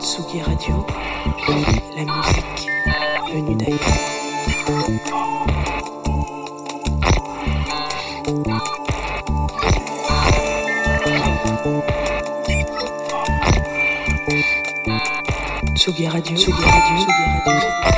Tsugi Radio, la musique venue d'ailleurs. Tsugi Radio, Tsugi Radio, Radio.